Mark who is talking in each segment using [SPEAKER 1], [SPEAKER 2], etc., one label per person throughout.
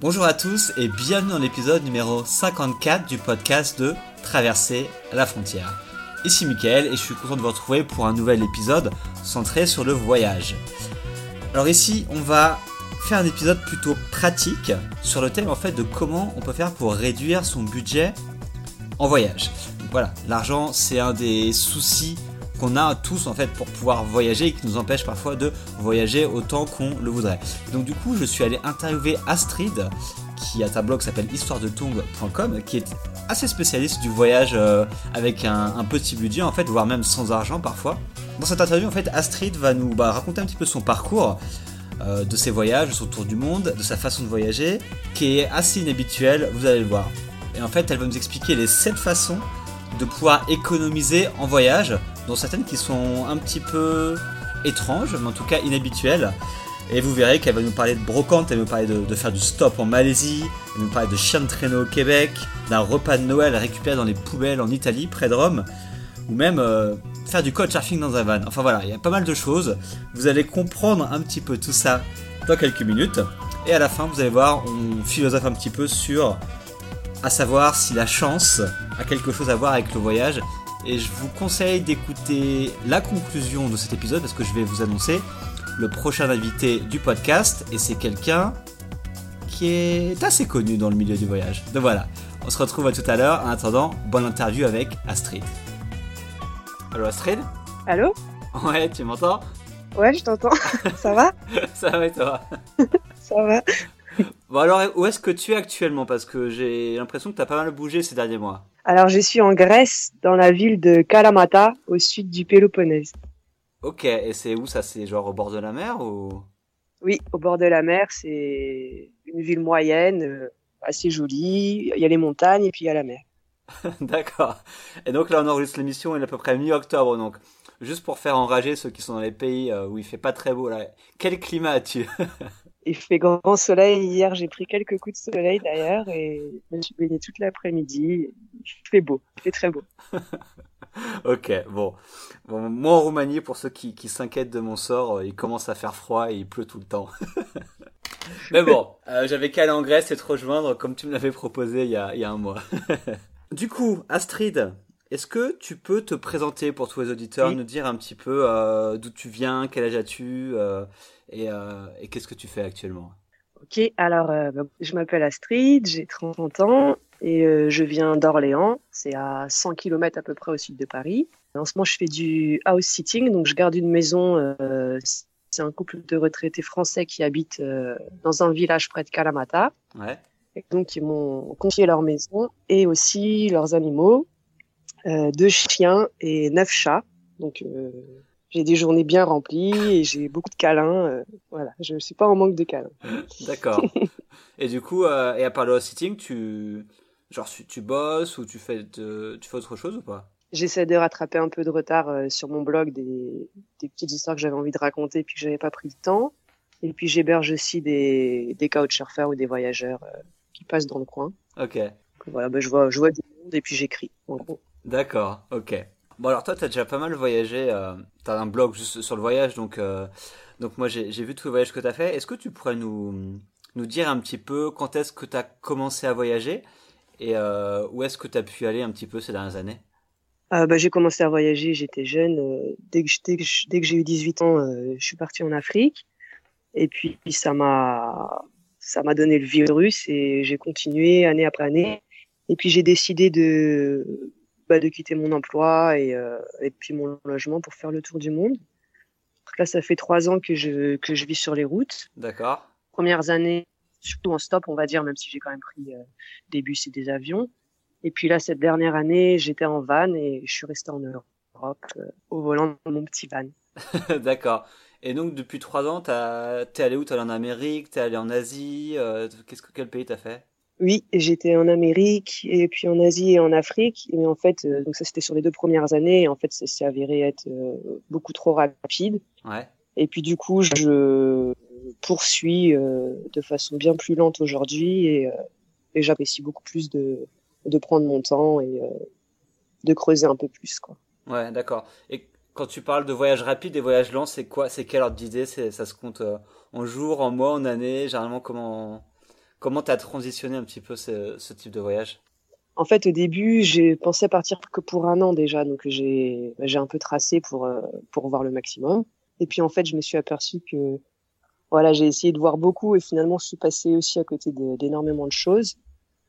[SPEAKER 1] Bonjour à tous et bienvenue dans l'épisode numéro 54 du podcast de Traverser la frontière. Ici Mickaël et je suis content de vous retrouver pour un nouvel épisode centré sur le voyage. Alors ici, on va faire un épisode plutôt pratique sur le thème en fait de comment on peut faire pour réduire son budget en voyage. voilà, l'argent c'est un des soucis qu'on a tous en fait pour pouvoir voyager et qui nous empêche parfois de voyager autant qu'on le voudrait. Donc du coup, je suis allé interviewer Astrid qui a un blog qui s'appelle histoiredetongue.com qui est assez spécialiste du voyage euh, avec un, petit budget en fait, voire même sans argent parfois. Dans cette interview en fait, Astrid va nous bah, raconter un petit peu son parcours euh, de ses voyages, de son tour du monde, de sa façon de voyager, qui est assez inhabituelle, vous allez le voir. Et en fait, elle va nous expliquer les 7 façons de pouvoir économiser en voyage, certaines qui sont un petit peu étranges, mais en tout cas inhabituelles. Et vous verrez qu'elle va nous parler de brocante, elle va nous parler de, faire du stop en Malaisie, elle va nous parler de chien de traîneau au Québec, d'un repas de Noël récupéré dans les poubelles en Italie, près de Rome, ou même euh, faire du couchsurfing dans un van. Enfin voilà, il y a pas mal de choses. Vous allez comprendre un petit peu tout ça dans quelques minutes. Et à la fin, vous allez voir, on philosophe un petit peu sur à savoir si la chance a quelque chose à voir avec le voyage. Et je vous conseille d'écouter la conclusion de cet épisode parce que je vais vous annoncer le prochain invité du podcast et c'est quelqu'un qui est assez connu dans le milieu du voyage. Donc voilà, on se retrouve à tout à l'heure. En attendant, bonne interview avec Astrid. Allô Astrid?
[SPEAKER 2] Allô?
[SPEAKER 1] Ouais, tu m'entends?
[SPEAKER 2] Ouais, je t'entends. Ça va?
[SPEAKER 1] Ça va et toi?
[SPEAKER 2] Ça va.
[SPEAKER 1] Bon alors, où est-ce que tu es actuellement? Parce que j'ai l'impression que tu as pas mal bougé ces derniers mois.
[SPEAKER 2] Alors, je suis en Grèce, dans la ville de Kalamata, au sud du Péloponnèse.
[SPEAKER 1] Ok, et c'est où ça? C'est genre au bord de la mer ou?
[SPEAKER 2] Oui, au bord de la mer, c'est une ville moyenne, euh, assez jolie. Il y a les montagnes et puis il y a la mer.
[SPEAKER 1] D'accord. Et donc là, on enregistre l'émission, il est à peu près mi-octobre, donc juste pour faire enrager ceux qui sont dans les pays euh, où il fait pas très beau là. Quel climat as-tu?
[SPEAKER 2] Il fait grand soleil. Hier, j'ai pris quelques coups de soleil d'ailleurs et je me suis baigné toute l'après-midi. Il fait beau, il fait très beau.
[SPEAKER 1] ok, bon. bon. Moi en Roumanie, pour ceux qui, qui s'inquiètent de mon sort, euh, il commence à faire froid et il pleut tout le temps. Mais bon, euh, j'avais qu'à aller en Grèce et te rejoindre comme tu me l'avais proposé il y a, il y a un mois. du coup, Astrid, est-ce que tu peux te présenter pour tous les auditeurs, nous dire un petit peu euh, d'où tu viens, quel âge as-tu euh, et, euh, et qu'est-ce que tu fais actuellement?
[SPEAKER 2] Ok, alors euh, bah, je m'appelle Astrid, j'ai 30 ans et euh, je viens d'Orléans, c'est à 100 km à peu près au sud de Paris. En ce moment, je fais du house sitting, donc je garde une maison. c'est un couple de retraités français qui habitent dans un village près de Kalamata.
[SPEAKER 1] Ouais.
[SPEAKER 2] Et donc, ils m'ont confié leur maison et aussi leurs animaux. Euh, deux chiens et neuf chats. Donc euh, j'ai des journées bien remplies et j'ai beaucoup de câlins. Euh, voilà, je suis pas en manque de câlins.
[SPEAKER 1] D'accord. et du coup, et à part le sitting, tu genre tu bosses ou tu fais tu fais autre chose ou pas?
[SPEAKER 2] J'essaie de rattraper un peu de retard sur mon blog des, des petites histoires que j'avais envie de raconter puis que j'avais pas pris le temps. Et puis j'héberge aussi des, des couchsurfers ou des voyageurs qui passent dans le coin.
[SPEAKER 1] Ok.
[SPEAKER 2] voilà, ben je vois, je vois du monde et puis j'écris. En gros.
[SPEAKER 1] D'accord, ok. Bon alors toi, tu as déjà pas mal voyagé, euh, tu as un blog juste sur le voyage, donc, euh, donc moi j'ai vu tous les voyages que tu as fait. Est-ce que tu pourrais nous, nous dire un petit peu quand est-ce que tu as commencé à voyager et euh, où est-ce que tu as pu aller un petit peu ces dernières années?
[SPEAKER 2] Euh, bah, J'ai commencé à voyager, j'étais jeune. Dès que, dès que j'ai eu 18 ans, je suis partie en Afrique. Et puis ça m'a ça m'a donné le virus et j'ai continué année après année. Et puis j'ai décidé de de quitter mon emploi et, euh, et puis mon logement pour faire le tour du monde. là, ça fait trois ans que je, que je vis sur les routes.
[SPEAKER 1] D'accord.
[SPEAKER 2] Premières années, surtout en stop, on va dire, même si j'ai quand même pris euh, des bus et des avions. Et puis là, cette dernière année, j'étais en van et je suis resté en Europe euh, au volant de mon petit van.
[SPEAKER 1] D'accord. Et donc, depuis trois ans, t'es allé où T'es allé en Amérique T'es allé en Asie Qu'est-ce que quel pays t'as fait?
[SPEAKER 2] Oui, j'étais en Amérique et puis en Asie et en Afrique. Mais en fait, euh, donc ça c'était sur les deux premières années. Et en fait, ça s'est avéré être euh, beaucoup trop rapide.
[SPEAKER 1] Ouais.
[SPEAKER 2] Et puis du coup, je poursuis euh, de façon bien plus lente aujourd'hui et, et j'apprécie beaucoup plus de, de prendre mon temps et de creuser un peu plus, quoi.
[SPEAKER 1] Ouais, d'accord. Et quand tu parles de voyage rapide et voyage lent, c'est quoi C'est quel ordre d'idée? Ça se compte en jours, en mois, en années? Généralement, comment Comment tu as transitionné un petit peu ce, ce type de voyage?
[SPEAKER 2] En fait, au début, j'ai pensé partir que pour un an déjà, donc j'ai bah, un peu tracé pour euh, pour voir le maximum. Et puis en fait, je me suis aperçu que voilà, j'ai essayé de voir beaucoup et finalement, je suis passée aussi à côté d'énormément de, choses.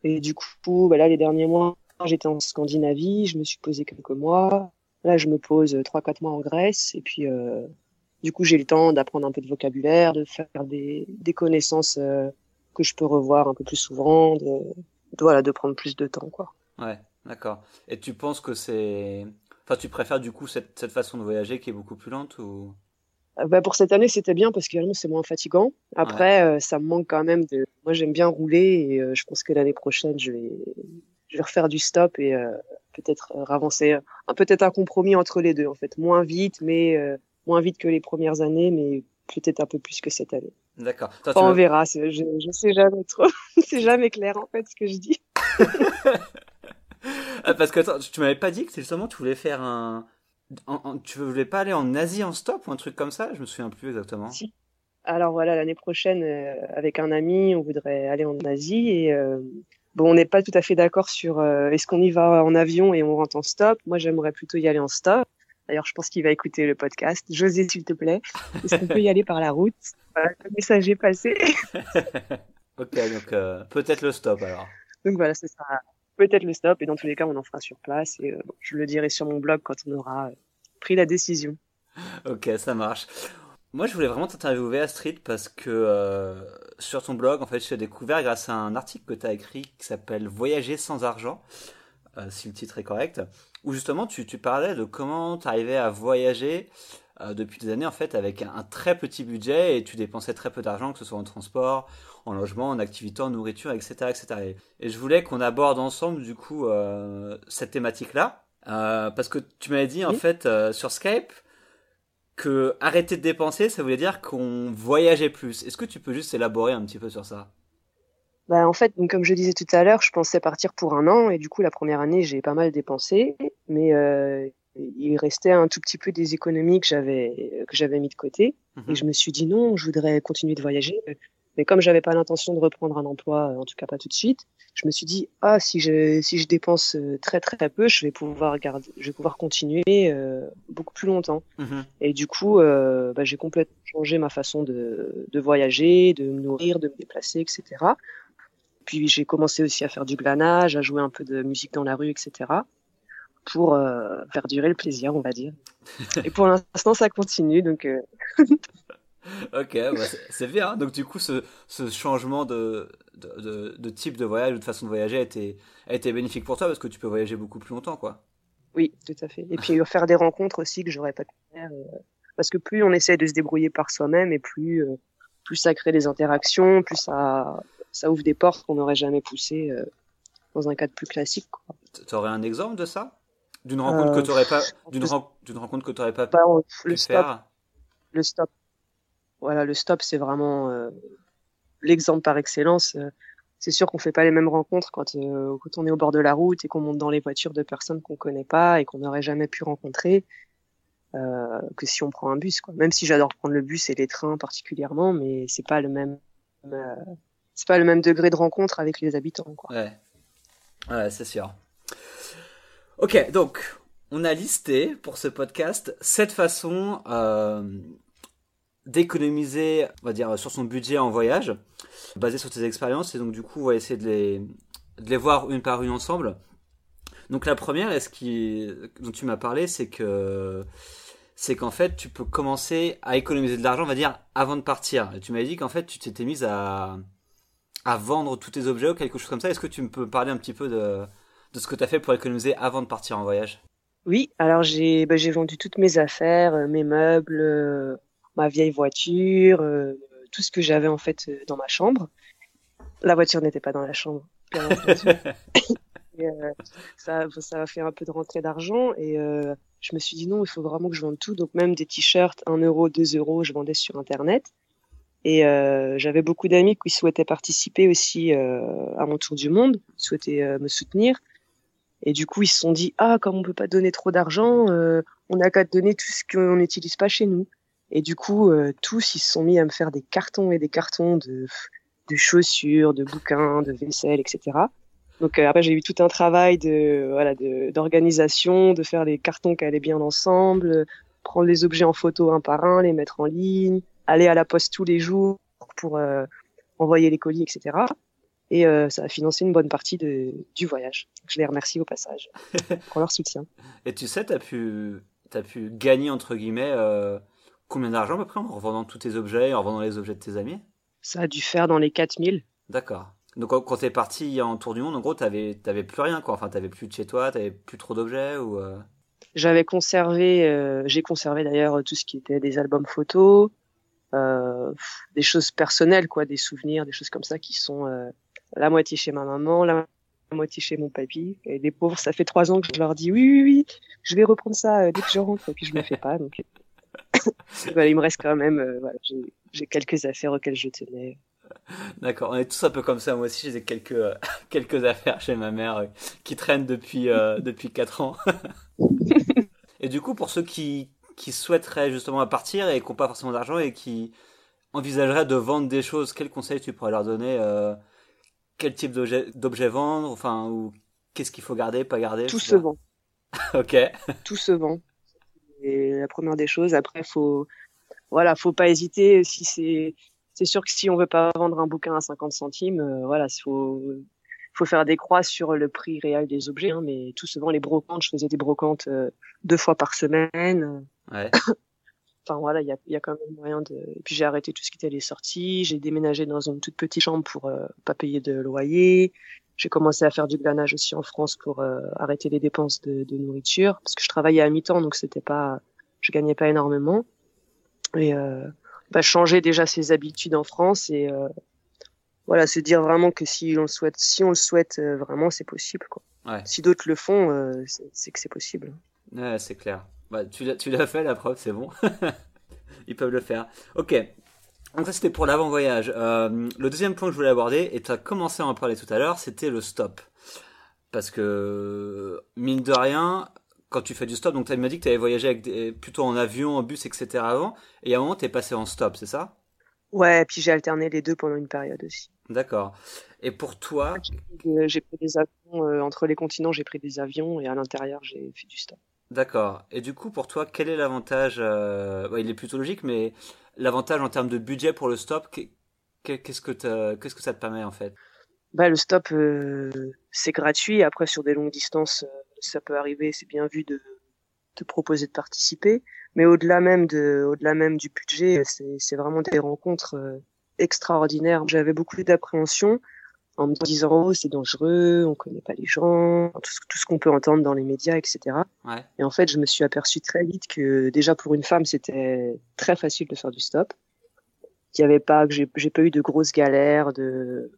[SPEAKER 2] Et du coup, bah là, les derniers mois, j'étais en Scandinavie, je me suis posé quelques mois. Là, je me pose trois quatre mois en Grèce et puis euh, du coup, j'ai le temps d'apprendre un peu de vocabulaire, de faire des, des connaissances euh, que je peux revoir un peu plus souvent, de, de, voilà, de prendre plus de temps, quoi.
[SPEAKER 1] Ouais, d'accord. Et tu penses que c'est, enfin, tu préfères du coup cette, cette façon de voyager qui est beaucoup plus lente ou?
[SPEAKER 2] Euh, bah pour cette année, c'était bien parce que c'est moins fatigant. Après, euh, ça me manque quand même de. Moi, j'aime bien rouler et je pense que l'année prochaine, je vais, je vais refaire du stop et peut-être ravancer. Un peut-être un compromis entre les deux, en fait, moins vite, mais moins vite que les premières années, mais peut-être un peu plus que cette année.
[SPEAKER 1] D'accord.
[SPEAKER 2] on verra. Je, je sais jamais trop. c'est jamais clair en fait ce que je dis.
[SPEAKER 1] Ah, parce que attends, tu m'avais pas dit que justement tu voulais faire un, tu voulais pas aller en Asie en stop ou un truc comme ça? Je me souviens plus exactement.
[SPEAKER 2] Si. Alors voilà, l'année prochaine, euh, avec un ami, on voudrait aller en Asie et euh, bon, on n'est pas tout à fait d'accord sur euh, est-ce qu'on y va en avion et on rentre en stop? Moi, j'aimerais plutôt y aller en stop. D'ailleurs, je pense qu'il va écouter le podcast. José, s'il te plaît, est-ce qu'on peut y aller par la route? Le message est passé.
[SPEAKER 1] ok, donc euh, peut-être le stop alors.
[SPEAKER 2] Donc voilà, ce sera peut-être le stop. Et dans tous les cas, on en fera sur place. Et euh, je le dirai sur mon blog quand on aura euh, pris la décision.
[SPEAKER 1] Ok, ça marche. Moi, je voulais vraiment t'interviewer, Astrid, parce que sur ton blog, en fait, je suis découvert grâce à un article que tu as écrit qui s'appelle Voyager sans argent, si le titre est correct où justement tu, tu parlais de comment tu arrivais à voyager euh, depuis des années en fait avec un, très petit budget et tu dépensais très peu d'argent, que ce soit en transport, en logement, en activité, en nourriture, etc. etc. Et, je voulais qu'on aborde ensemble du coup euh, cette thématique-là, euh, parce que tu m'avais dit en fait sur Skype que arrêter de dépenser, ça voulait dire qu'on voyageait plus. Est-ce que tu peux juste élaborer un petit peu sur ça?
[SPEAKER 2] Bah, en fait, comme je disais tout à l'heure, je pensais partir pour un an et du coup la première année j'ai pas mal dépensé, mais euh, il restait un tout petit peu des économies que j'avais que j'avais mis de côté et mhm. je me suis dit non, je voudrais continuer de voyager, mais comme j'avais pas l'intention de reprendre un emploi, en tout cas pas tout de suite, je me suis dit ah si je si je dépense euh, très très peu, je vais pouvoir garder, je vais pouvoir continuer euh, beaucoup plus longtemps. Mhm. Et du coup, euh, bah, j'ai complètement changé ma façon de, de voyager, de me nourrir, de me déplacer, etc. Puis j'ai commencé aussi à faire du glanage, à jouer un peu de musique dans la rue, etc. Pour euh, faire durer le plaisir, on va dire. Et pour l'instant, ça continue, donc. Euh...
[SPEAKER 1] ok, bah c'est bien. Donc du coup, ce, ce changement de, de, de, type de voyage ou de façon de voyager a été, a été bénéfique pour toi parce que tu peux voyager beaucoup plus longtemps, quoi.
[SPEAKER 2] Oui, tout à fait. Et puis faire des rencontres aussi que j'aurais pas pu faire. Euh, parce que plus on essaie de se débrouiller par soi-même et plus, euh, plus ça crée des interactions, plus ça, ça ouvre des portes qu'on n'aurait jamais poussées euh, dans un cadre plus classique.
[SPEAKER 1] Tu aurais un exemple de ça? D'une rencontre que tu n'aurais pas, d'une, rencontre que tu pas
[SPEAKER 2] bah, le stop. faire? Le stop. Voilà, le stop, c'est vraiment euh, l'exemple par excellence. Euh, c'est sûr qu'on fait pas les mêmes rencontres quand, quand on est au bord de la route et qu'on monte dans les voitures de personnes qu'on connaît pas et qu'on n'aurait jamais pu rencontrer. que si on prend un bus quoi. Même si j'adore prendre le bus et les trains particulièrement, mais c'est pas le même c'est pas le même degré de rencontre avec les habitants. Quoi.
[SPEAKER 1] Ouais, ouais c'est sûr. Ok, donc on a listé pour ce podcast cette façons euh, d'économiser, on va dire, sur son budget en voyage, basé sur tes expériences. Et donc du coup, on va essayer de les, de les voir une par une ensemble. Donc la première, est-ce qui, dont tu m'as parlé, c'est que c'est qu'en fait, tu peux commencer à économiser de l'argent, on va dire, avant de partir. Et tu m'as dit qu'en fait, tu t'étais mise à, à vendre tous tes objets ou quelque chose comme ça. Est-ce que tu me peux parler un petit peu de, de ce que tu as fait pour économiser avant de partir en voyage?
[SPEAKER 2] Oui, alors j'ai bah, vendu toutes mes affaires, euh, mes meubles, euh, ma vieille voiture, euh, tout ce que j'avais en fait dans ma chambre. La voiture n'était pas dans la chambre, bien et, ça, ça a fait un peu de rentrée d'argent et je me suis dit non, il faut vraiment que je vende tout. Donc même des t-shirts, 1 euro, 2 euros, je vendais sur Internet. Et euh, j'avais beaucoup d'amis qui souhaitaient participer aussi euh, à mon tour du monde, souhaitaient euh, me soutenir. Et du coup, ils se sont dit ah comme on peut pas donner trop d'argent, euh, on n'a qu'à donner tout ce qu'on n'utilise pas chez nous. Et du coup, tous ils se sont mis à me faire des cartons et des cartons de de chaussures, de bouquins, de vaisselle, etc. Donc euh, après j'ai eu tout un travail de voilà d'organisation, de, faire les cartons qui allaient bien ensemble, prendre les objets en photo un par un, les mettre en ligne, aller à la poste tous les jours pour euh, envoyer les colis, etc. Et euh, ça a financé une bonne partie de, du voyage. Je les remercie au passage pour leur soutien.
[SPEAKER 1] Et tu sais, tu as pu, as pu gagner, entre guillemets, combien d'argent à peu près en revendant tous tes objets, en revendant les objets de tes amis?
[SPEAKER 2] Ça a dû faire dans les 4000.
[SPEAKER 1] D'accord. Donc quand t'es parti en tour du monde, en gros, t'avais t'avais plus rien, quoi. Enfin, t'avais plus de chez toi, t'avais plus trop d'objets ou. Euh?
[SPEAKER 2] J'avais conservé, euh, j'ai conservé d'ailleurs tout ce qui était des albums photos, euh, des choses personnelles, quoi, des souvenirs, des choses comme ça qui sont euh, la moitié chez ma maman, la moitié chez mon papy. Et les pauvres, ça fait trois ans que je leur dis oui, oui, oui, je vais reprendre ça dès que je rentre, et puis je me fais pas. Donc, voilà, il me reste quand même, voilà, j'ai quelques affaires auxquelles je tenais.
[SPEAKER 1] D'accord, on est tous un peu comme ça. Moi aussi, j'ai quelques, euh, quelques affaires chez ma mère euh, qui traînent depuis, euh, depuis 4 ans. et du coup, pour ceux qui, qui souhaiteraient justement partir et qui n'ont pas forcément d'argent et qui envisageraient de vendre des choses, quels conseils tu pourrais leur donner Quel type d'objet vendre Enfin, ou qu'est-ce qu'il faut garder, pas garder
[SPEAKER 2] Tout se vend.
[SPEAKER 1] ok.
[SPEAKER 2] Tout se vend. Et la première des choses. Après, faut, voilà, faut pas hésiter. Si c'est c'est sûr que si on veut pas vendre un bouquin à 50 centimes, euh, voilà, il faut, faut faire des croix sur le prix réel des objets. Hein, mais tout souvent, les brocantes, je faisais des brocantes euh, deux fois par semaine.
[SPEAKER 1] Ouais.
[SPEAKER 2] enfin voilà, il y a, y a quand même moyen de. Et puis j'ai arrêté tout ce qui était les sorties. J'ai déménagé dans une toute petite chambre pour euh, pas payer de loyer. J'ai commencé à faire du glanage aussi en France pour euh, arrêter les dépenses de, de, nourriture parce que je travaillais à mi-temps, donc c'était pas, je gagnais pas énormément. Et euh, bah, changer déjà ses habitudes en France et euh, voilà, se dire vraiment que si on le souhaite, si on le souhaite euh, vraiment, c'est possible. Quoi.
[SPEAKER 1] Ouais.
[SPEAKER 2] Si d'autres le font, euh, c'est que c'est possible.
[SPEAKER 1] Ouais, c'est clair. Bah, tu l'as fait, la preuve, c'est bon. Ils peuvent le faire. Ok. Donc ça, c'était pour l'avant-voyage. Euh, le deuxième point que je voulais aborder, et tu as commencé à en parler tout à l'heure, c'était le stop. Parce que, mine de rien, quand tu fais du stop, donc tu m'as dit que tu avais voyagé avec des, plutôt en avion, en bus, etc. avant, et à un moment tu es passé en stop, c'est ça?
[SPEAKER 2] Ouais, et puis j'ai alterné les deux pendant une période aussi.
[SPEAKER 1] D'accord. Et pour toi
[SPEAKER 2] J'ai pris des avions, euh, entre les continents j'ai pris des avions, et à l'intérieur j'ai fait du stop.
[SPEAKER 1] D'accord. Et du coup, pour toi, quel est l'avantage euh... Il est plutôt logique, mais l'avantage en termes de budget pour le stop, qu'est-ce que, qu'est-ce que ça te permet en fait?
[SPEAKER 2] Bah, Le stop, euh, c'est gratuit. Après, sur des longues distances, ça peut arriver, c'est bien vu de, te proposer de participer. Mais au-delà même de, au-delà même du budget, c'est vraiment des rencontres euh, extraordinaires. J'avais beaucoup d'appréhension en me disant oh c'est dangereux, on connaît pas les gens, tout ce, tout ce qu'on peut entendre dans les médias, etc.
[SPEAKER 1] Ouais.
[SPEAKER 2] Et en fait, je me suis aperçu très vite que déjà pour une femme, c'était très facile de faire du stop. Qu'il y avait pas, que j'ai pas eu de grosses galères, de,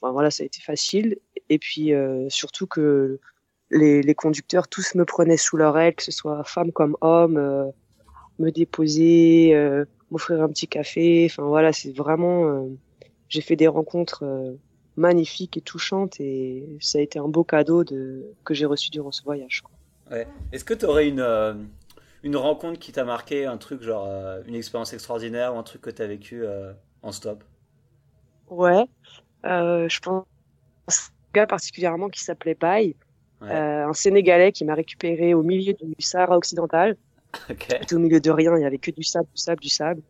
[SPEAKER 2] enfin voilà, ça a été facile. Et puis euh, surtout que les, les, conducteurs tous me prenaient sous leur aile, que ce soit femme comme homme, euh, me déposer, euh, m'offrir un petit café. Enfin voilà, c'est vraiment. Euh, j'ai fait des rencontres euh, magnifiques et touchantes et ça a été un beau cadeau de que j'ai reçu durant ce voyage.
[SPEAKER 1] Ouais. Est-ce que tu aurais une une rencontre qui t'a marqué, un truc genre une expérience extraordinaire ou un truc que tu as vécu en stop?
[SPEAKER 2] Ouais, je pense un gars particulièrement qui s'appelait Baye Ouais. Euh, un Sénégalais qui m'a récupéré au milieu du Sahara occidental.
[SPEAKER 1] Okay.
[SPEAKER 2] Au milieu de rien, il y avait que du sable, du sable, du sable.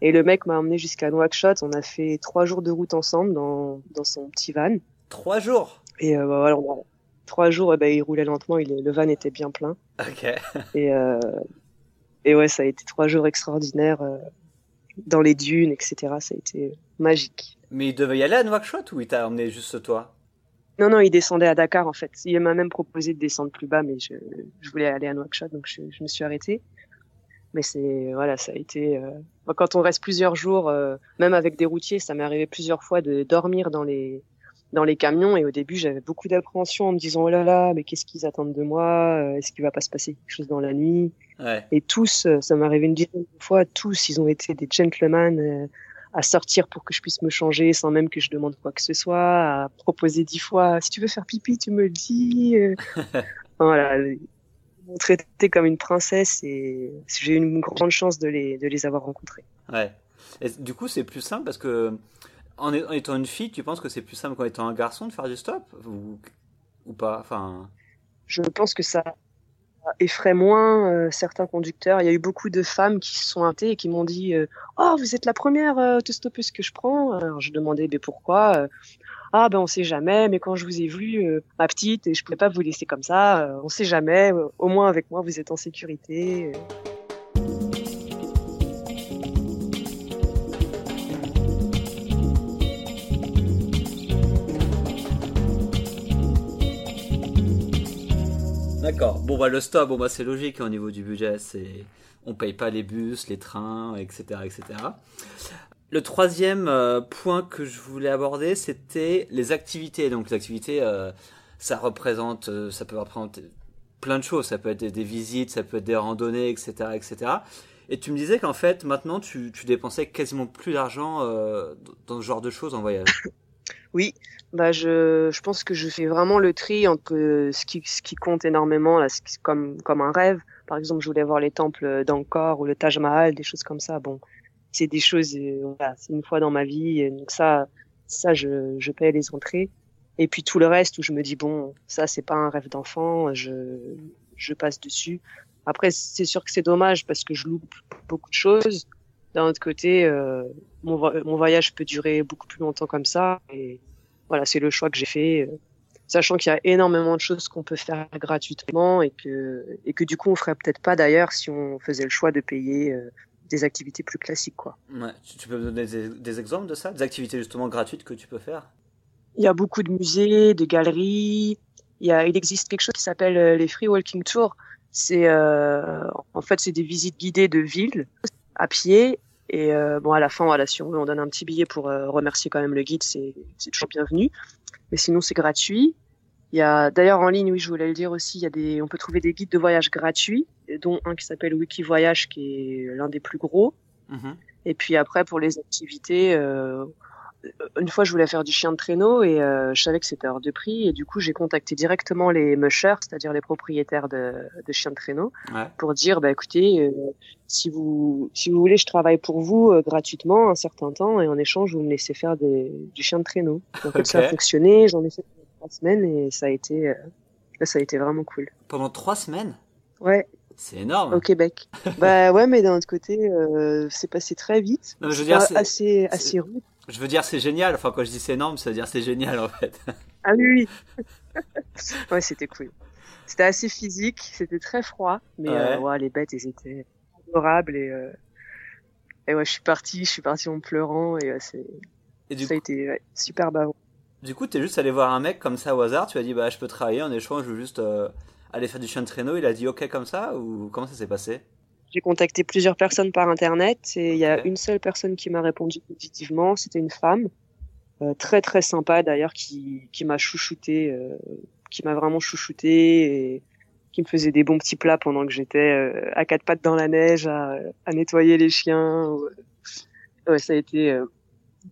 [SPEAKER 2] Et le mec m'a emmené jusqu'à Nouakchott. On a fait trois jours de route ensemble dans, dans son petit van.
[SPEAKER 1] Trois jours?
[SPEAKER 2] Et euh, bah, voilà, on a... trois jours, eh ben, il roulait lentement. Il, le van était bien plein.
[SPEAKER 1] Ok.
[SPEAKER 2] Et, euh, et ouais, ça a été trois jours extraordinaires euh, dans les dunes, etc. Ça a été magique.
[SPEAKER 1] Mais il devait y aller à Nouakchott ou il t'a emmené juste toi?
[SPEAKER 2] Non, non, il descendait à Dakar en fait. Il m'a même proposé de descendre plus bas, mais je, je voulais aller à Nouakchott, donc je, je me suis arrêtée. Mais c'est voilà, ça a été euh... quand on reste plusieurs jours, euh, même avec des routiers, ça m'est arrivé plusieurs fois de dormir dans les dans les camions. Et au début, j'avais beaucoup d'appréhension en me disant oh là là, mais qu'est-ce qu'ils attendent de moi? Euh, Est-ce qu'il va pas se passer quelque chose dans la nuit?
[SPEAKER 1] Ouais.
[SPEAKER 2] Et tous, euh, ça m'est arrivé une dizaine de fois. Tous, ils ont été des gentlemen à sortir pour que je puisse me changer sans même que je demande quoi que ce soit, à proposer dix fois si tu veux faire pipi, tu me le dis. voilà, ils m'ont traité comme une princesse et j'ai eu une grande chance de les de les avoir rencontrés.
[SPEAKER 1] Ouais. Et du coup, c'est plus simple parce que en, étant une fille, tu penses que c'est plus simple qu'en étant un garçon de faire du stop ou, ou pas? Enfin.
[SPEAKER 2] Je pense que ça effraie moins euh, certains conducteurs. Il y a eu beaucoup de femmes qui se sont hâtées et qui m'ont dit euh, Oh, vous êtes la première euh, autostoppeuse que je prends. Alors je demandais mais pourquoi Ah ben on sait jamais, mais quand je vous ai vu, ma petite, et je ne pouvais pas vous laisser comme ça, on sait jamais, au moins avec moi vous êtes en sécurité.
[SPEAKER 1] D'accord. Bon bah le stop, bon bah c'est logique hein, au niveau du budget, c'est on paye pas les bus, les trains, etc., etc. Le troisième euh, point que je voulais aborder, c'était les activités. Donc les activités, euh, ça représente, euh, ça peut représenter plein de choses. Ça peut être des, visites, ça peut être des randonnées, etc., etc. Et tu me disais qu'en fait, maintenant, tu, tu dépensais quasiment plus d'argent dans ce genre de choses en voyage.
[SPEAKER 2] Oui, bah je, je pense que je fais vraiment le tri entre ce qui, ce qui compte énormément, là, comme, comme un rêve. Par exemple, je voulais voir les temples d'Angkor ou le Taj Mahal, des choses comme ça. Bon, c'est des choses, euh, voilà, c'est une fois dans ma vie, donc ça, ça, je, je paye les entrées. Et puis tout le reste où je me dis bon, ça c'est pas un rêve d'enfant, je, je passe dessus. Après, c'est sûr que c'est dommage parce que je loupe beaucoup de choses. D'un autre côté, euh, mon, mon, voyage peut durer beaucoup plus longtemps comme ça. Et voilà, c'est le choix que j'ai fait, euh, sachant qu'il y a énormément de choses qu'on peut faire gratuitement et que et que du coup on ferait peut-être pas d'ailleurs si on faisait le choix de payer euh, des activités plus classiques, quoi.
[SPEAKER 1] Ouais, tu peux me donner des, exemples de ça, des activités justement gratuites que tu peux faire?
[SPEAKER 2] Il y a beaucoup de musées, de galeries. Il y a, il existe quelque chose qui s'appelle les free walking tours. C'est en fait c'est des visites guidées de villes à pied. Et euh, bon, à la fin, voilà, si on veut, on donne un petit billet pour euh, remercier quand même le guide, c'est toujours bienvenu. Mais sinon, c'est gratuit. Il y a d'ailleurs en ligne, oui, je voulais le dire aussi, il y a des, on peut trouver des guides de voyage gratuits, dont un qui s'appelle Wiki Voyage, qui est l'un des plus gros. Mm-hmm. Et puis après, pour les activités, euh, une fois, je voulais faire du chien de traîneau et euh, je savais que c'était hors de prix. Et du coup, j'ai contacté directement les mushers, c'est-à-dire les propriétaires de, de chiens de traîneau, pour dire, bah, écoutez, euh, si vous si vous voulez, je travaille pour vous euh, gratuitement un certain temps et en échange, vous me laissez faire des, du chien de traîneau. Donc ça a fonctionné. J'en ai fait trois semaines et ça a été ça a été vraiment cool.
[SPEAKER 1] Pendant trois semaines?
[SPEAKER 2] Ouais.
[SPEAKER 1] C'est énorme.
[SPEAKER 2] Au Québec. bah ouais, mais d'un autre côté, c'est passé très vite.
[SPEAKER 1] Non, je veux dire,
[SPEAKER 2] assez assez rude.
[SPEAKER 1] Je veux dire, c'est génial. Enfin, quand je dis c'est énorme, ça veut dire c'est génial en fait.
[SPEAKER 2] Ah oui, oui. ouais, c'était cool. C'était assez physique, c'était très froid, mais ouais. Euh, les bêtes, elles étaient adorables et, euh, et ouais, je suis parti, je suis parti en pleurant et, c'est, ça a été super bavant.
[SPEAKER 1] Du coup, t'es juste allé voir un mec comme ça au hasard, tu as dit bah je peux travailler en échange, je veux juste euh, aller faire du chien de traîneau. Il a dit ok comme ça ou comment ça s'est passé?
[SPEAKER 2] J'ai contacté plusieurs personnes par internet et il y a une seule personne qui m'a répondu positivement. C'était une femme, euh, très très sympa d'ailleurs, qui, qui m'a chouchouté, euh, qui m'a vraiment chouchouté et qui me faisait des bons petits plats pendant que j'étais euh, à quatre pattes dans la neige à, à nettoyer les chiens. Ouais, ça a été euh,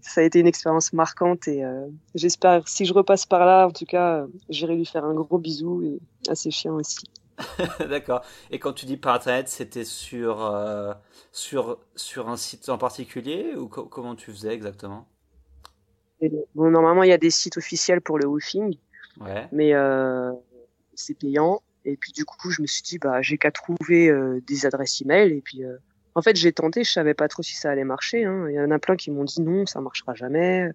[SPEAKER 2] ça a été une expérience marquante et euh, j'espère si je repasse par là, en tout cas, j'irai lui faire un gros bisou et à ses chiens aussi.
[SPEAKER 1] D'accord. Et quand tu dis par internet, c'était sur, euh, sur, sur un site en particulier ou comment tu faisais exactement?
[SPEAKER 2] Bon, normalement, il y a des sites officiels pour le woofing, ouais. mais euh, c'est payant. Et puis du coup, je me suis dit, bah, j'ai qu'à trouver euh, des adresses email. Et puis, en fait, j'ai tenté, je savais pas trop si ça allait marcher. Hein. Il y en a plein qui m'ont dit non, ça marchera jamais.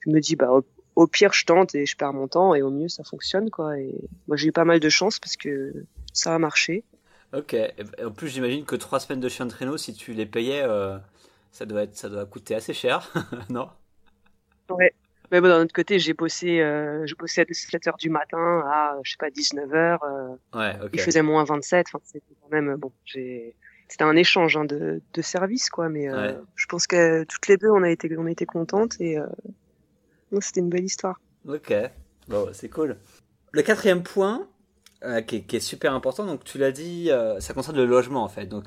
[SPEAKER 2] Je me dis, bah, au pire, je tente et je perds mon temps, et au mieux, ça fonctionne, quoi. Et moi, j'ai eu pas mal de chance parce que ça a marché.
[SPEAKER 1] Ok. Et en plus, j'imagine que trois semaines de chien de traîneau, si tu les payais, euh, ça doit être, ça doit coûter assez cher, non?
[SPEAKER 2] Ouais. Mais bon, d'un autre côté, j'ai bossé, euh, je bossais à 7 heures du matin à, je sais pas, 19 heures. Euh,
[SPEAKER 1] ouais, ok.
[SPEAKER 2] Il faisait moins 27. Enfin, c'était quand même, bon, j'ai, c'était un échange hein, de, de services, quoi. Mais euh, je pense que toutes les deux, on a été, on a été contentes et c'était une belle histoire.
[SPEAKER 1] Ok, bon, c'est cool. Le quatrième point, euh, qui, est, super important, donc tu l'as dit, euh, ça concerne le logement en fait. Donc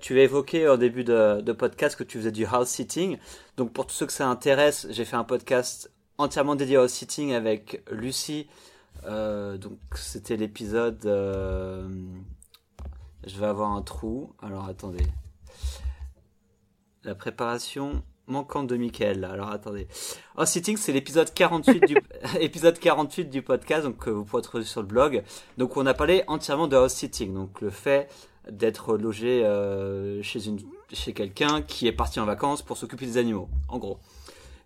[SPEAKER 1] tu as évoqué au début de, podcast que tu faisais du house sitting. Donc pour tous ceux que ça intéresse, j'ai fait un podcast entièrement dédié au house sitting avec Lucie. Euh, donc c'était l'épisode. Je vais avoir un trou. Alors attendez. La préparation manquante de Michael. Alors attendez. House sitting, c'est l'épisode 48 du épisode 48 du podcast, donc que vous pouvez trouver sur le blog. Donc on a parlé entièrement de house sitting, donc le fait d'être logé euh, chez une chez quelqu'un qui est parti en vacances pour s'occuper des animaux, en gros.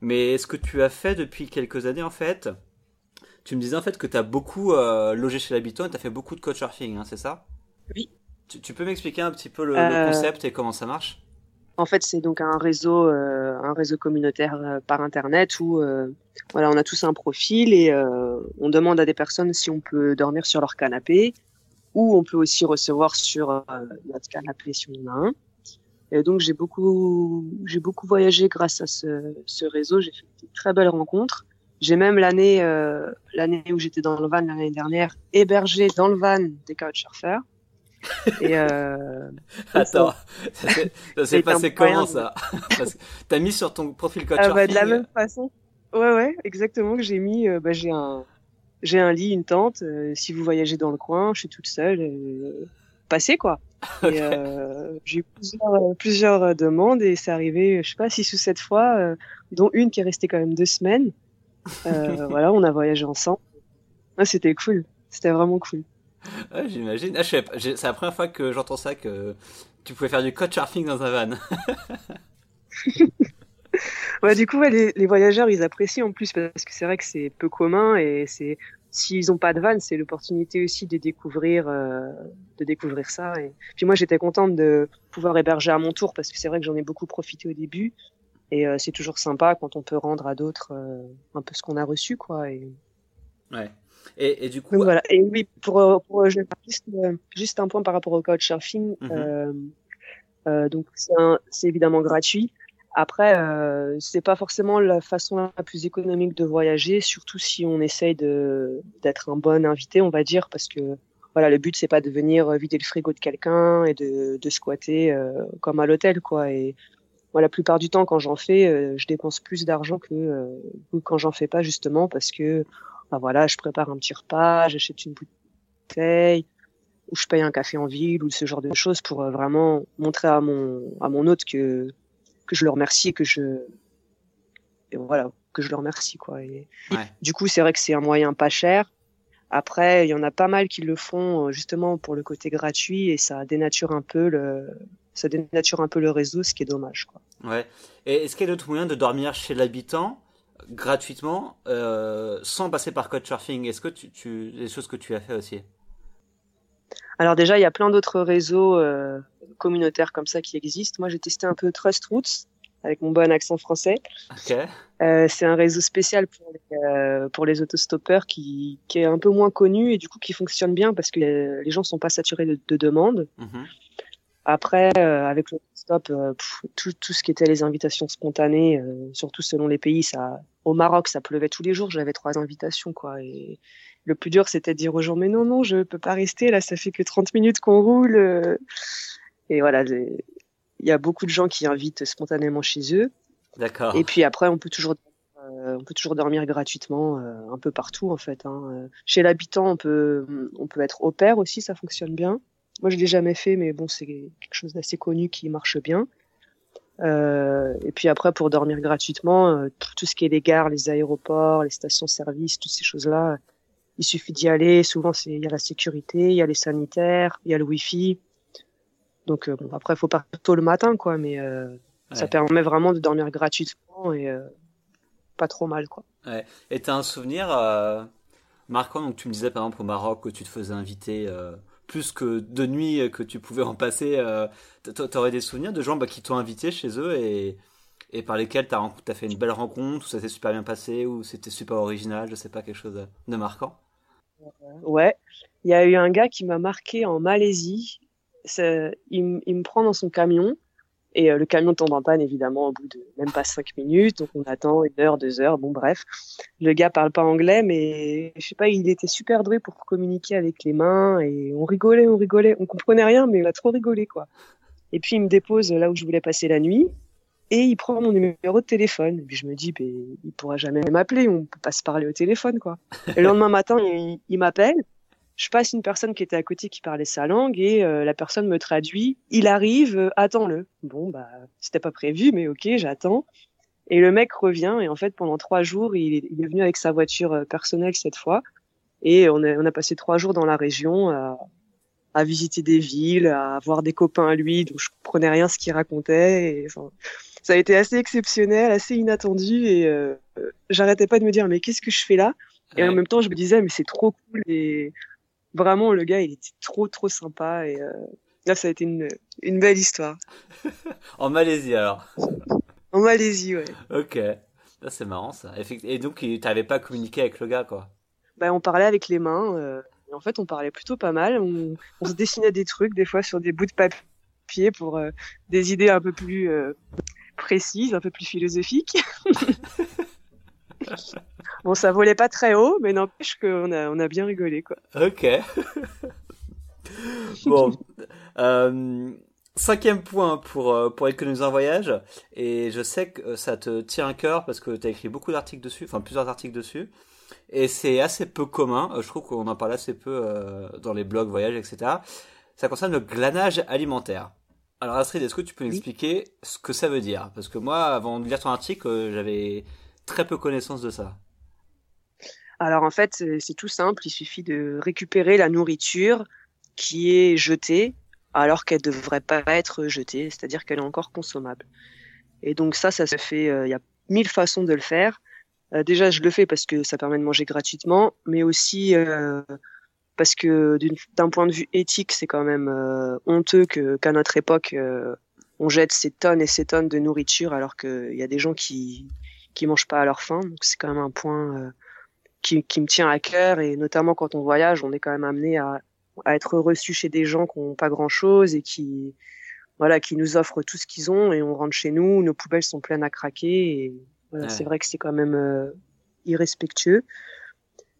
[SPEAKER 1] Mais ce que tu as fait depuis quelques années en fait, tu me disais en fait que tu as beaucoup euh, logé chez l'habitant et tu as fait beaucoup de couchsurfing, hein, c'est ça?
[SPEAKER 2] Oui.
[SPEAKER 1] Tu, peux m'expliquer un petit peu le, le concept et comment ça marche?
[SPEAKER 2] En fait, c'est donc un réseau, euh, un réseau communautaire euh, par internet où euh, voilà, on a tous un profil et on demande à des personnes si on peut dormir sur leur canapé ou on peut aussi recevoir sur notre canapé si on en a un. Et donc j'ai beaucoup, j'ai beaucoup voyagé grâce à ce, ce réseau. J'ai fait de très belles rencontres. J'ai même l'année, l'année où j'étais dans le van l'année dernière, hébergé dans le van des couchsurfers.
[SPEAKER 1] Et euh, Attends, ça s'est passé comment ça T'as mis sur ton profil coach
[SPEAKER 2] ah, bah, De la même façon. Ouais, ouais, exactement. Que j'ai mis, euh, bah, j'ai un, j'ai un lit, une tente. Euh, si vous voyagez dans le coin, je suis toute seule. Euh, passez quoi. Euh, j'ai eu plusieurs, plusieurs, demandes et c'est arrivé, je sais pas, six ou sept fois, dont une qui est restée quand même deux semaines. voilà, on a voyagé ensemble. Ah, c'était cool. C'était vraiment cool.
[SPEAKER 1] Ouais, j'imagine. Ah, c'est la première fois que j'entends ça, que tu pouvais faire du couchsurfing dans un van.
[SPEAKER 2] ouais, du coup, les, les, voyageurs, ils apprécient en plus parce que c'est vrai que c'est peu commun et c'est s'ils ont pas de van, c'est l'opportunité aussi de découvrir, euh, de découvrir ça. Et puis moi, j'étais contente de pouvoir héberger à mon tour parce que c'est vrai que j'en ai beaucoup profité au début et euh, c'est toujours sympa quand on peut rendre à d'autres euh, un peu ce qu'on a reçu, quoi. Et...
[SPEAKER 1] Ouais. Et, et, du coup.
[SPEAKER 2] voilà. Et oui, pour, pour je juste, euh, juste un point par rapport au couchsurfing. Mm euh, euh, donc c'est évidemment gratuit. Après, euh, c'est pas forcément la façon la plus économique de voyager, surtout si on essaye de d'être un bon invité, on va dire, parce que voilà, le but c'est pas de venir vider le frigo de quelqu'un et de, de squatter euh, comme à l'hôtel, quoi. Et moi, la plupart du temps, quand j'en fais, euh, je dépense plus d'argent que, que quand j'en fais pas, justement, parce que voilà, je prépare un petit repas, j'achète une bouteille, ou je paye un café en ville, ou ce genre de choses pour euh, vraiment montrer à mon à mon hôte que que je le remercie, que je et voilà, que je le remercie quoi. Et du coup, c'est vrai que c'est un moyen pas cher. Après, il y en a pas mal qui le font euh, justement pour le côté gratuit et ça dénature un peu le ça dénature un peu le réseau, ce qui est dommage quoi.
[SPEAKER 1] Ouais. Et est-ce qu'il y a d'autres moyens de dormir chez l'habitant? Gratuitement euh, sans passer par Couchsurfing Est-ce que tu, tu, des choses que tu as fait aussi?
[SPEAKER 2] Alors déjà, il y a plein d'autres réseaux euh, communautaires comme ça qui existent. Moi, j'ai testé un peu Trust Roots avec mon bon accent français.
[SPEAKER 1] Okay.
[SPEAKER 2] Euh, c'est un réseau spécial pour les, pour les autostoppeurs qui, qui est un peu moins connu et du coup qui fonctionne bien parce que les, gens sont pas saturés de, de demandes. Mm-hmm. Après, avec le stop, euh, tout, tout, ce qui était les invitations spontanées, euh, surtout selon les pays, ça, au Maroc, ça pleuvait tous les jours. J'avais trois invitations, quoi. Et le plus dur, c'était de dire aux gens, mais non, non, je peux pas rester. Là, ça fait que 30 minutes qu'on roule. Et voilà, il y a beaucoup de gens qui invitent spontanément chez eux.
[SPEAKER 1] D'accord.
[SPEAKER 2] Et puis après, on peut toujours on peut toujours dormir gratuitement un peu partout en fait. Hein. Chez l'habitant, on peut on peut être au pair aussi, ça fonctionne bien. Moi, je l'ai jamais fait, mais bon, c'est quelque chose d'assez connu qui marche bien. Euh, et puis après, pour dormir gratuitement, euh, tout, ce qui est les gares, les aéroports, les stations-service, toutes ces choses-là, il suffit d'y aller. Souvent, il y a la sécurité, il y a les sanitaires, il y a le wifi. Donc euh, bon, après, il faut pas tôt le matin, quoi, mais ça permet vraiment de dormir gratuitement et pas trop mal, quoi.
[SPEAKER 1] Ouais. Et t'as un souvenir marquant? Donc tu me disais par exemple au Maroc que tu te faisais inviter plus que de nuit que tu pouvais en passer, euh, t'aurais des souvenirs de gens bah, qui t'ont invité chez eux et, et par lesquels t'as as fait une belle rencontre, ou ça s'est super bien passé, ou c'était super original, je sais pas, quelque chose de marquant?
[SPEAKER 2] Ouais, il y a eu un gars qui m'a marqué en Malaisie. Il, il me prend dans son camion et euh, le camion tombe en panne, évidemment, au bout de même pas cinq minutes. Donc, on attend une heure, deux heures. Bon, bref. Le gars parle pas anglais, mais je sais pas, il était super doué pour communiquer avec les mains et on rigolait, on rigolait. On comprenait rien, mais on a trop rigolé, quoi. Et puis, il me dépose là où je voulais passer la nuit et il prend mon numéro de téléphone. Et puis, je me dis, ben, il pourra jamais m'appeler. On peut pas se parler au téléphone, quoi. Le lendemain matin, il m'appelle je passe une personne qui était à côté qui parlait sa langue et euh, la personne me traduit. Il arrive, euh, attends-le. Bon, bah, c'était pas prévu, mais ok, j'attends. Et le mec revient et en fait pendant trois jours, il est, il est venu avec sa voiture personnelle cette fois. Et on a, on a passé trois jours dans la région à, à visiter des villes, à voir des copains à lui, donc je comprenais rien ce qu'il racontait. Et, enfin, ça a été assez exceptionnel, assez inattendu, et euh, j'arrêtais pas de me dire mais qu'est-ce que je fais là? Et en même temps, je me disais mais c'est trop cool et vraiment le gars il était trop trop sympa et euh, là ça a été une, une belle histoire.
[SPEAKER 1] en Malaisie alors.
[SPEAKER 2] En Malaisie ouais.
[SPEAKER 1] Ok, c'est marrant ça. Et donc tu n'avais pas communiqué avec le gars quoi
[SPEAKER 2] bah, on parlait avec les mains. Euh, en fait, on parlait plutôt pas mal. On, on, se dessinait des trucs, des fois sur des bouts de papier pour euh, des idées un peu plus précises, un peu plus philosophiques. bon, ça volait pas très haut, mais n'empêche qu'on a, on a bien rigolé, quoi.
[SPEAKER 1] Ok. bon. Euh, cinquième point pour, pour économiser un voyage. Et je sais que ça te tient à cœur parce que tu as écrit beaucoup d'articles dessus, enfin plusieurs articles dessus. Et c'est assez peu commun, euh, je trouve qu'on en parle assez peu euh, dans les blogs, voyages, etc. Ça concerne le glanage alimentaire. Alors Astrid, est-ce que tu peux m'expliquer ce que ça veut dire? Parce que moi, avant de lire ton article, euh, j'avais très peu connaissance de ça.
[SPEAKER 2] Alors en fait, c'est tout simple, il suffit de récupérer la nourriture qui est jetée alors qu'elle ne devrait pas être jetée, c'est-à-dire qu'elle est encore consommable. Et donc ça, ça se fait, il y a mille façons de le faire. Euh, déjà, je le fais parce que ça permet de manger gratuitement, mais aussi euh, parce que d'un point de vue éthique, c'est quand même euh, honteux qu'à notre époque, on jette ces tonnes et ces tonnes de nourriture alors qu'il y a des gens qui qui mangent pas à leur faim. Donc c'est quand même un point qui, qui me tient à cœur et notamment quand on voyage, on est quand même amené à, à être reçu chez des gens qui n'ont pas grand chose et qui voilà qui nous offrent tout ce qu'ils ont et on rentre chez nous, nos poubelles sont pleines à craquer et c'est vrai que c'est quand même euh, irrespectueux.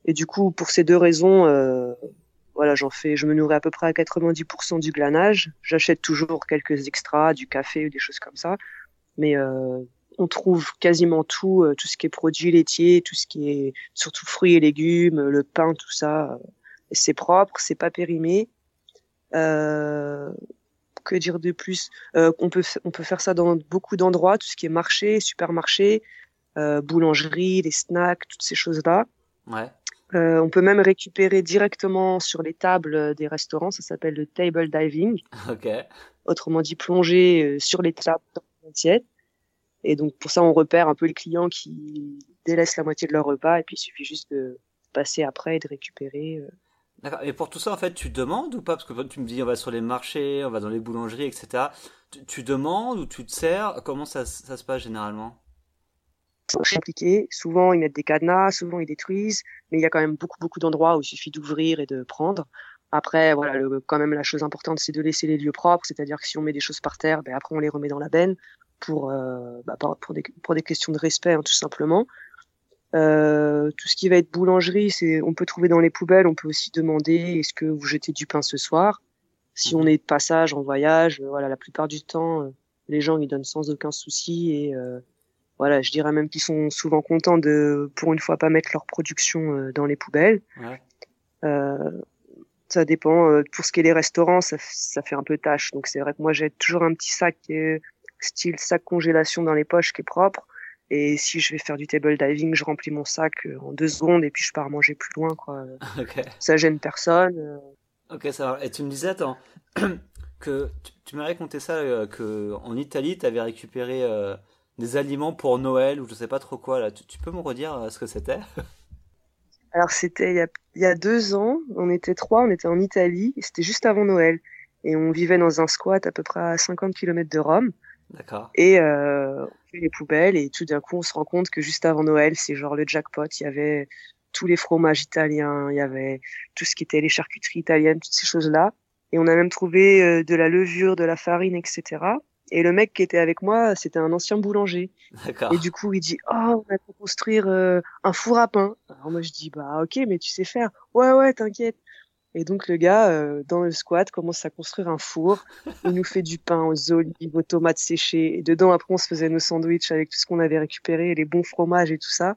[SPEAKER 2] Et du coup, pour ces deux raisons, euh, voilà, j'en fais, je me nourris à peu près à 90% du glanage. J'achète toujours quelques extras, du café ou des choses comme ça. Mais euh, on trouve quasiment tout, tout ce qui est produits laitiers, tout ce qui est surtout fruits et légumes, le pain, tout ça. c'est propre, c'est pas périmé. Euh, que dire de plus? Euh, on peut on peut faire ça dans beaucoup d'endroits, tout ce qui est marché, supermarché, euh, boulangerie, les snacks, toutes ces choses-là.
[SPEAKER 1] Ouais.
[SPEAKER 2] Euh, on peut même récupérer directement sur les tables des restaurants, ça s'appelle le table diving.
[SPEAKER 1] Ok.
[SPEAKER 2] Autrement dit, plonger euh, sur les tables dans l'assiette. Et donc pour ça, on repère un peu les clients qui délaissent la moitié de leur repas, et puis il suffit juste de passer après et de récupérer. Euh.
[SPEAKER 1] D'accord. Et pour tout ça, en fait, tu demandes ou pas? Parce que tu me dis, on va sur les marchés, on va dans les boulangeries, etc. Tu, tu demandes ou tu te sers? Comment ça, ça se passe généralement?
[SPEAKER 2] C'est compliqué. Souvent, ils mettent des cadenas, souvent ils détruisent, mais il y a quand même beaucoup, beaucoup d'endroits où il suffit d'ouvrir et de prendre. Après, voilà, le, quand même, la chose importante, c'est de laisser les lieux propres, c'est-à-dire que si on met des choses par terre, ben après on les remet dans la benne pour, euh, bah, pour, des, pour des questions de respect, hein, tout simplement. Euh, tout ce qui va être boulangerie, c'est, on peut trouver dans les poubelles. On peut aussi demander est-ce que vous jetez du pain ce soir? Si on est de passage en voyage, voilà, la plupart du temps, euh, les gens ils donnent sans aucun souci et euh, voilà, je dirais même qu'ils sont souvent contents de, pour une fois, pas mettre leur production euh, dans les poubelles.
[SPEAKER 1] Ouais.
[SPEAKER 2] Euh, ça dépend. Euh, pour ce qui est des restaurants, ça, ça fait un peu tâche. Donc c'est vrai que moi j'ai toujours un petit sac style sac congélation dans les poches qui est propre. Et si je vais faire du table diving, je remplis mon sac en deux secondes et puis je pars manger plus loin. Quoi.
[SPEAKER 1] Okay.
[SPEAKER 2] Ça gêne personne.
[SPEAKER 1] Ok, ça va. Et tu me disais, attends, que tu, tu m'as raconté ça, que en Italie, tu avais récupéré des aliments pour Noël ou je sais pas trop quoi là. Tu, peux me redire euh, ce que c'était?
[SPEAKER 2] Alors c'était il y, a, il y a deux ans, on était trois, on était en Italie, c'était juste avant Noël et on vivait dans un squat à peu près à 50 km de Rome.
[SPEAKER 1] D'accord.
[SPEAKER 2] Et euh, on fait les poubelles et tout d'un coup on se rend compte que juste avant Noël c'est genre le jackpot. Il y avait tous les fromages italiens, il y avait tout ce qui était les charcuteries italiennes, toutes ces choses là. Et on a même trouvé euh, de la levure, de la farine, etc. Et le mec qui était avec moi, c'était un ancien boulanger. Et du coup, il dit "Oh, on va construire euh, un four à pain." Alors moi je dis "Bah OK, mais tu sais faire." "Ouais ouais, t'inquiète." Et donc le gars euh, dans le squat commence à construire un four. Il nous fait du pain aux olives, aux tomates séchées. Et dedans après on se faisait nos sandwichs avec tout ce qu'on avait récupéré, les bons fromages et tout ça.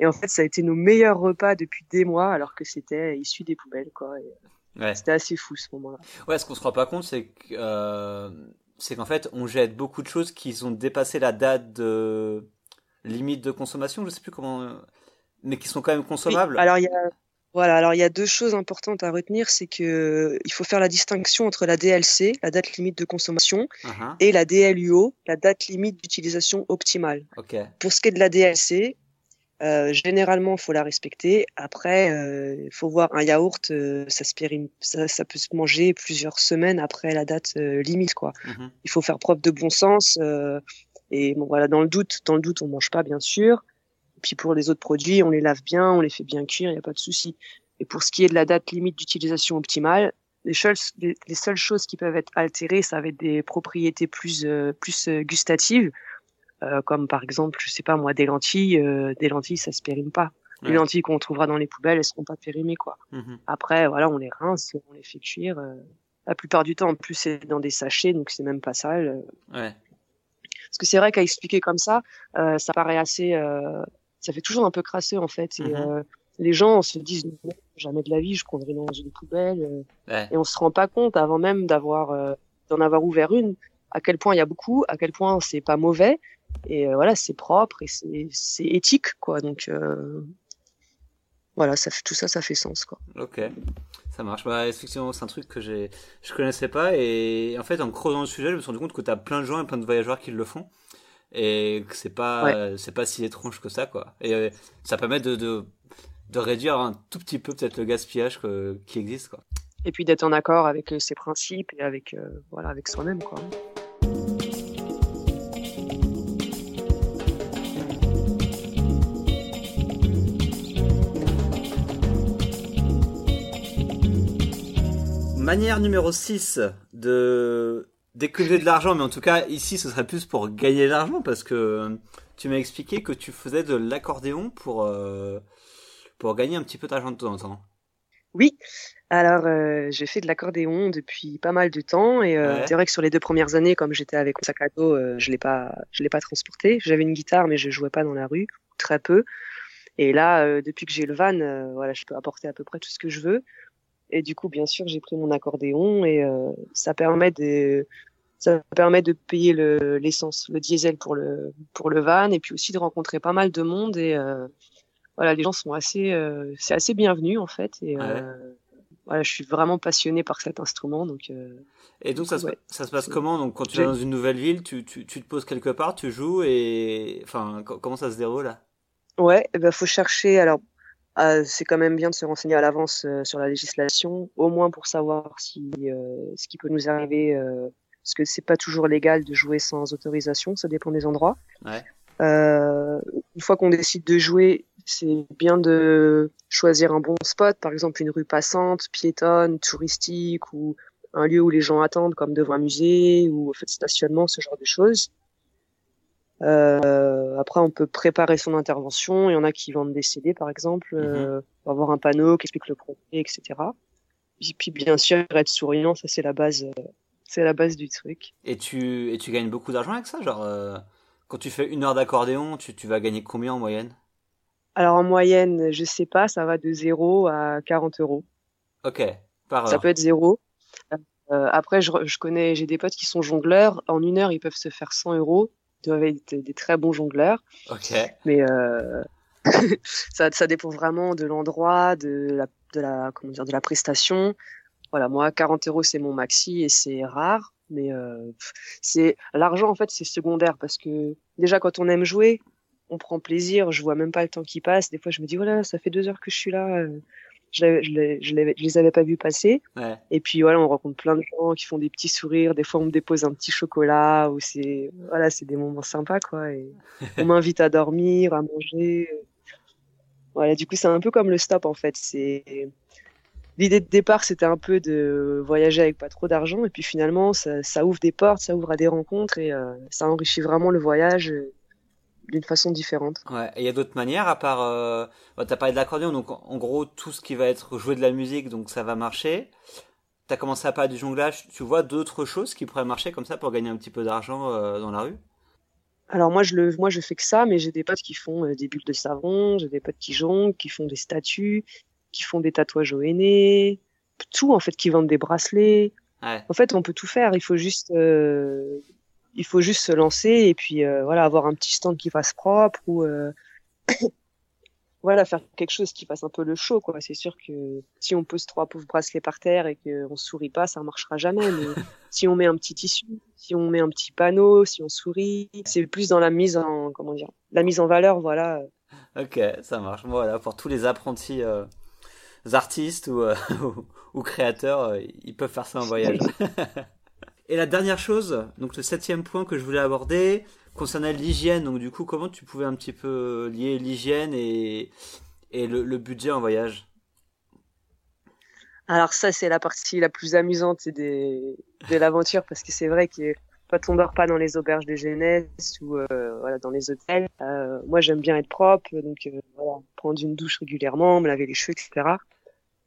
[SPEAKER 2] Et en fait ça a été nos meilleurs repas depuis des mois alors que c'était issu des poubelles quoi.
[SPEAKER 1] Ouais.
[SPEAKER 2] C'était assez fou ce moment-là.
[SPEAKER 1] Ouais, ce qu'on se rend pas compte c'est que euh c'est qu'en fait, on jette beaucoup de choses qui ont dépassé la date de, limite de consommation, je sais plus comment, mais qui sont quand même consommables.
[SPEAKER 2] alors il y a voilà, alors il y a deux choses importantes à retenir, c'est que il faut faire la distinction entre la DLC, la date limite de consommation, uh-huh. et la DLUO, la date limite d'utilisation optimale.
[SPEAKER 1] Okay.
[SPEAKER 2] Pour ce qui est de la DLC, euh, généralement, faut la respecter. Après, il euh, faut voir un yaourt, euh, ça, se ça, ça, peut se manger plusieurs semaines après la date euh, limite, quoi. Uh-huh. Il faut faire preuve de bon sens. et bon, voilà, dans le doute, dans le doute, on mange pas, bien sûr. Et puis pour les autres produits, on les lave bien, on les fait bien cuire, il n'y a pas de souci. Et pour ce qui est de la date limite d'utilisation optimale, les seules, les, seules choses qui peuvent être altérées, ça va être des propriétés plus, euh, plus euh, gustatives, euh, comme par exemple, je sais pas moi, des lentilles. Euh, des lentilles, ça se périme pas. Les lentilles qu'on trouvera dans les poubelles, elles seront pas périmées quoi. Mm-hmm. Après, voilà, on les rince, on les fait cuire. la plupart du temps, en plus, c'est dans des sachets, donc c'est même pas sale.
[SPEAKER 1] Ouais.
[SPEAKER 2] Parce que c'est vrai qu'à expliquer comme ça, ça paraît assez ça fait toujours un peu crasseux en fait. Et, mhm. euh, les gens se disent jamais de la vie je prendrai dans une poubelle euh, et on se rend pas compte avant même d'avoir euh, d'en avoir ouvert une à quel point il y a beaucoup, à quel point c'est pas mauvais et voilà c'est propre et c'est c'est éthique quoi donc voilà ça fait tout ça ça fait sens quoi.
[SPEAKER 1] Ok. Ça marche. Bah, effectivement, c'est un truc que j'ai, je connaissais pas. Et en fait, en creusant le sujet, je me suis rendu compte que tu as plein de gens et plein de voyageurs qui le font et que c'est pas c'est pas si étrange que ça quoi. Et euh, ça permet de, de, de réduire un tout petit peu peut-être le gaspillage que, qui existe quoi.
[SPEAKER 2] Et puis d'être en accord avec euh, ses principes et avec euh, voilà avec soi-même quoi.
[SPEAKER 1] Manière numéro 6 de d'économiser de l'argent, mais en tout cas, ici, ce serait plus pour gagner de l'argent parce que euh, tu m'as expliqué que tu faisais de l'accordéon pour, euh, pour gagner un petit peu d'argent de temps en temps.
[SPEAKER 2] Oui, alors euh, j'ai fait de l'accordéon depuis pas mal de temps et euh, c'est vrai que sur les deux premières années, comme j'étais avec mon sac à dos, je l'ai pas, je l'ai pas transporté. J'avais une guitare, mais je jouais pas dans la rue, très peu. Et là, depuis que j'ai le van, voilà, je peux apporter à peu près tout ce que je veux. Et du coup, bien sûr, j'ai pris mon accordéon et ça permet de, ça permet de payer l'essence, le, diesel pour le pour le van et puis aussi de rencontrer pas mal de monde et euh, voilà les gens sont assez euh, c'est assez bienvenu en fait et euh, voilà je suis vraiment passionné par cet instrument donc
[SPEAKER 1] et donc ça se, ça se passe comment? Donc quand tu es dans une nouvelle ville tu, tu, tu te poses quelque part tu joues et enfin comment ça se déroule là?
[SPEAKER 2] Ouais eh ben faut chercher alors c'est quand même bien de se renseigner à l'avance sur la législation, au moins pour savoir si ce qui peut nous arriver parce que c'est pas toujours légal de jouer sans autorisation, ça dépend des endroits.
[SPEAKER 1] Ouais.
[SPEAKER 2] Euh, une fois qu'on décide de jouer, c'est bien de choisir un bon spot, par exemple une rue passante, piétonne, touristique ou un lieu où les gens attendent, comme devant un musée ou au fait de stationnement, ce genre de choses. Euh, après, on peut préparer son intervention. Il y en a qui vendent des CD, par exemple, mm euh, avoir un panneau qui explique le projet, etc. Et puis, bien sûr, être souriant, ça c'est la base c'est la base du truc.
[SPEAKER 1] Et tu, et tu gagnes beaucoup d'argent avec ça Genre, euh, quand tu fais une heure d'accordéon, tu, tu vas gagner combien en moyenne?
[SPEAKER 2] Alors en moyenne, je sais pas, ça va de 0 à 40 euros.
[SPEAKER 1] Ok, par heure.
[SPEAKER 2] Ça peut être 0. Euh, après, je, je connais, j'ai des potes qui sont jongleurs. En une heure, ils peuvent se faire 100 euros. Ils doivent être des très bons jongleurs.
[SPEAKER 1] Ok.
[SPEAKER 2] Mais euh, ça, ça dépend vraiment de l'endroit, de la, de la, comment dire, de la prestation. Voilà, moi, 40 euros, c'est mon maxi et c'est rare. Mais euh, c'est l'argent, en fait, c'est secondaire parce que déjà, quand on aime jouer, on prend plaisir. Je vois même pas le temps qui passe. Des fois, je me dis, voilà, ça fait deux heures que je suis là. Euh, je, je, je, les avais pas vus passer.
[SPEAKER 1] Ouais.
[SPEAKER 2] Et puis voilà, on rencontre plein de gens qui font des petits sourires. Des fois, on me dépose un petit chocolat ou c'est voilà, c'est des moments sympas quoi. Et on m'invite à dormir, à manger. Voilà, du coup, c'est un peu comme le stop en fait. C'est l'idée de départ, c'était un peu de voyager avec pas trop d'argent. Et puis finalement, ça, ça, ouvre des portes, ça ouvre à des rencontres et euh, ça enrichit vraiment le voyage euh, d'une façon différente.
[SPEAKER 1] Ouais, et il y a d'autres manières à part. Euh... Bah, T'as parlé de l'accordéon, donc en gros, tout ce qui va être jouer de la musique, donc ça va marcher. T'as commencé à parler du jonglage. Tu vois d'autres choses qui pourraient marcher comme ça pour gagner un petit peu d'argent euh, dans la rue?
[SPEAKER 2] Alors moi je le moi je fais que ça mais j'ai des potes qui font des bulles de savon, j'ai des potes qui jonglent, qui font des statues, qui font des tatouages au henné, tout en fait, qui vendent des bracelets.
[SPEAKER 1] Ouais.
[SPEAKER 2] En fait, on peut tout faire. Il faut juste, euh, il faut juste se lancer et puis voilà avoir un petit stand qui fasse propre ou voilà, faire quelque chose qui fasse un peu le show, quoi. C'est sûr que si on pose trois pauvres bracelets par terre et qu'on sourit pas, ça marchera jamais. Mais si on met un petit tissu, si on met un petit panneau, si on sourit, c'est plus dans la mise en, comment dire, la mise en valeur, voilà.
[SPEAKER 1] Ok, ça marche. Voilà, pour tous les apprentis euh, artistes ou, euh, ou, créateurs, euh, ils peuvent faire ça en voyage. et la dernière chose, donc le septième point que je voulais aborder, concernant l'hygiène, donc du coup, comment tu pouvais un petit peu lier l'hygiène et, et le, budget en voyage?
[SPEAKER 2] Alors ça, c'est la partie la plus amusante des, de l'aventure parce que c'est vrai que quand on dort pas dans les auberges de jeunesse ou euh, voilà dans les hôtels, euh, moi j'aime bien être propre, donc euh, voilà, prendre une douche régulièrement, me laver les cheveux, etc.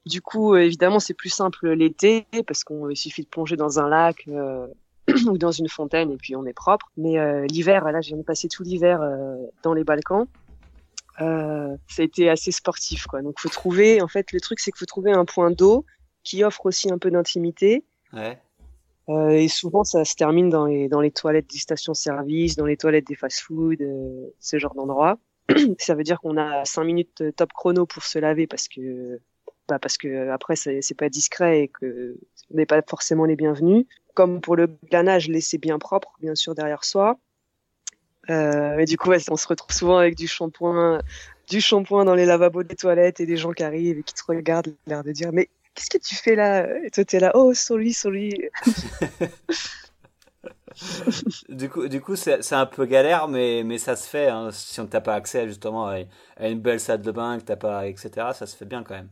[SPEAKER 2] Du coup, évidemment, c'est plus simple l'été parce qu'il suffit de plonger dans un lac ou dans une fontaine et puis on est propre. Mais euh, l'hiver, là, j'ai passé tout l'hiver euh, dans les Balkans. Euh, ça a été assez sportif, quoi. Donc, faut trouver. En fait, le truc, c'est qu'il faut trouver un point d'eau qui offre aussi un peu d'intimité. Ouais. Euh, et souvent, ça se termine dans les dans les toilettes des stations-service, dans les toilettes des fast-food, euh, ce genre d'endroit. ça veut dire qu'on a cinq minutes top chrono pour se laver parce que bah parce que après c'est pas discret et que on n'est pas forcément les bienvenus comme pour le planage, laisser bien propre, bien sûr, derrière soi. Euh, et du coup, on se retrouve souvent avec du shampoing, du shampoing dans les lavabos des toilettes et des gens qui arrivent et qui te regardent, l'air de dire, mais qu'est-ce que tu fais là? Et toi, t'es là, oh, sorry, sorry.
[SPEAKER 1] du coup, du coup, c'est un peu galère, mais mais ça se fait. Hein, si on t'a pas accès justement à, une belle salle de bain, que t'as pas, etc. Ça se fait bien quand même.